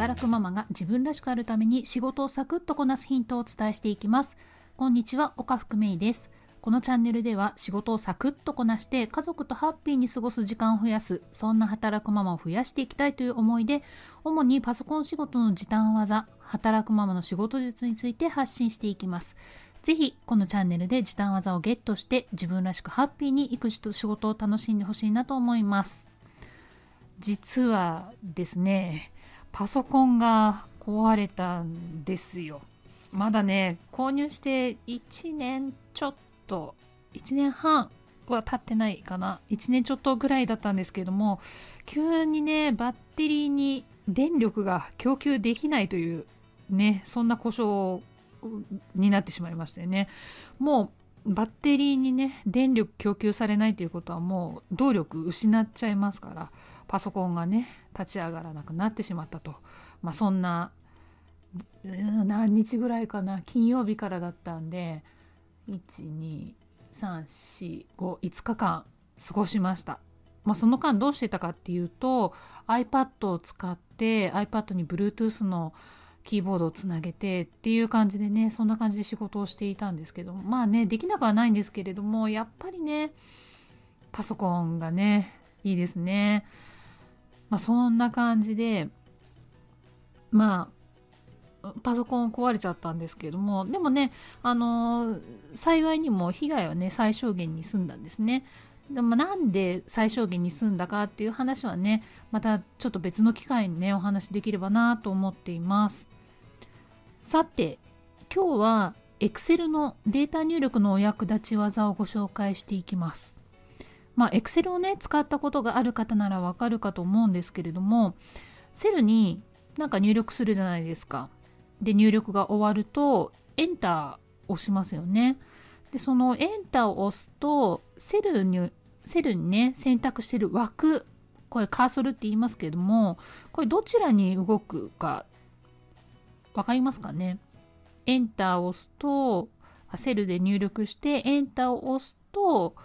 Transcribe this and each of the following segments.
働くママが自分らしくあるために仕事をサクッとこなすヒントをお伝えしていきます。こんにちは岡福芽衣です。このチャンネルでは仕事をサクッとこなして家族とハッピーに過ごす時間を増やすそんな働くママを増やしていきたいという思いで主にパソコン仕事の時短技働くママの仕事術について発信していきます。ぜひこのチャンネルで時短技をゲットして自分らしくハッピーに育児と仕事を楽しんでほしいなと思います。実はですねパソコンが壊れたんですよ。まだね購入して1年ちょっと1年半は経ってないかな。1年ちょっとぐらいだったんですけども急にねバッテリーに電力が供給できないというねそんな故障になってしまいましてね。もうバッテリーにね電力供給されないということはもう動力失っちゃいますから。パソコンがね立ち上がらなくなってしまったと、まあ、そんな何日ぐらいかな金曜日からだったんで12345日間過ごしました。まあ、その間どうしてたかっていうと iPad を使って iPad に Bluetooth のキーボードをつなげてっていう感じでねそんな感じで仕事をしていたんですけどまあねできなくはないんですけれどもやっぱりねパソコンがねいいですね。まあ、そんな感じでまあパソコン壊れちゃったんですけれどもでもねあの幸いにも被害はね最小限に済んだんですね。でもなんで最小限に済んだかっていう話はねまたちょっと別の機会にねお話できればなと思っていますさて今日は Excel のデータ入力のお役立ち技をご紹介していきますまあ、Excel をね、使ったことがある方ならわかるかと思うんですけれども、セルになんか入力するじゃないですか。で、入力が終わると、エンター押しますよね。で、そのエンターを押すと、セルに、セルにね、選択してる枠、これカーソルって言いますけれども、これどちらに動くか、わかりますかね？エンターを押すと、セルで入力してエンターを押すと、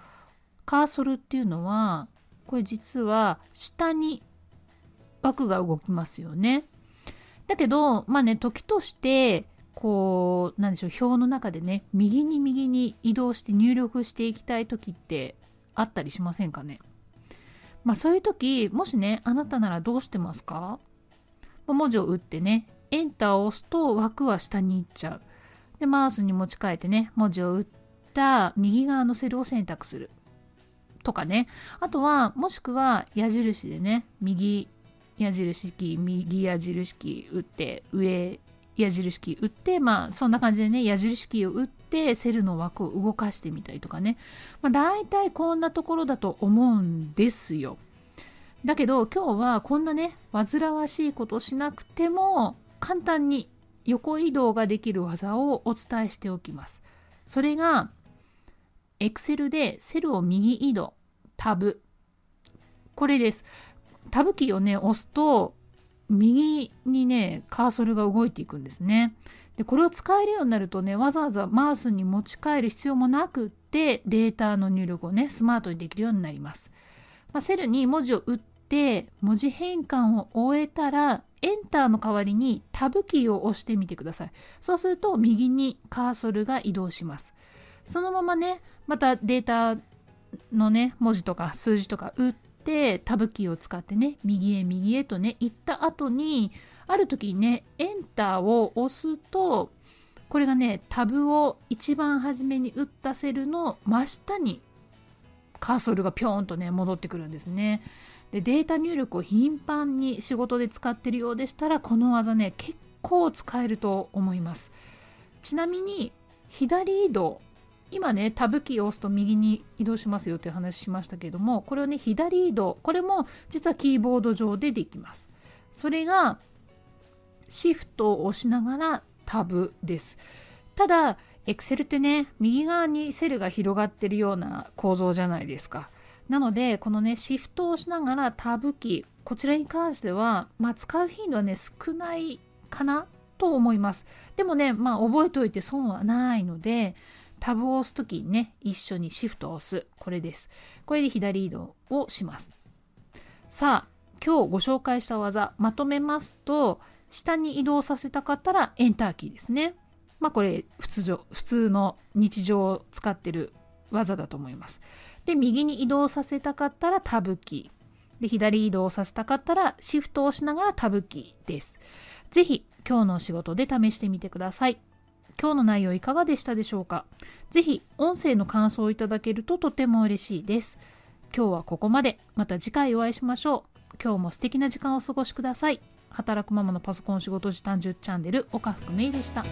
カーソルっていうのはこれ実は下に枠が動きますよね。だけどまあね時としてこうなんでしょう表の中でね右に右に移動して入力していきたい時ってあったりしませんかね。まあそういう時もしねあなたならどうしてますか？文字を打ってねエンターを押すと枠は下に行っちゃう。でマウスに持ち替えてね文字を打った右側のセルを選択する。とかね。あとは、もしくは矢印でね、右矢印キー、右矢印キー打って、上矢印キー打って、まあそんな感じでね、矢印キーを打って、セルの枠を動かしてみたりとかね。まあ大体こんなところだと思うんですよ。だけど今日はこんなね、煩わしいことしなくても、簡単に横移動ができる技をお伝えしておきます。それが、Excel でセルを右移動、タブ。これです。タブキーをね、押すと、右にね、カーソルが動いていくんですね。で、これを使えるようになるとね、わざわざマウスに持ち帰る必要もなくって、データの入力をね、スマートにできるようになります。まあ、セルに文字を打って、文字変換を終えたら、エンターの代わりにタブキーを押してみてください。そうすると、右にカーソルが移動します。そのままね、またデータのね、文字とか数字とか打って、タブキーを使ってね、右へ右へとね、行った後に、ある時にね、エンターを押すと、これがね、タブを一番初めに打ったセルの真下にカーソルがピョーンとね、戻ってくるんですね。で、データ入力を頻繁に仕事で使ってるようでしたら、この技ね、結構使えると思います。ちなみに、左移動今ねタブキーを押すと右に移動しますよという話しましたけれどもこれをね左移動これも実はキーボード上でできます。それがシフトを押しながらタブです。ただ Excel ってね右側にセルが広がってるような構造じゃないですか。なのでこのねシフトを押しながらタブキーこちらに関しては、まあ、使う頻度はね少ないかなと思います。でもねまあ覚えておいて損はないのでタブを押すときにね、一緒にシフトを押す。これです。これで左移動をします。さあ、今日ご紹介した技、まとめますと、下に移動させたかったらエンターキーですね。まあこれ普通普通の日常を使ってる技だと思います。で、右に移動させたかったらタブキー。で、左移動させたかったらシフトを押しながらタブキーです。ぜひ今日のお仕事で試してみてください。今日の内容いかがでしたでしょうか？ぜひ音声の感想をいただけるととても嬉しいです。今日はここまで。また次回お会いしましょう。今日も素敵な時間をお過ごしください。働くママのパソコン仕事時短10チャンネル岡福芽衣でした。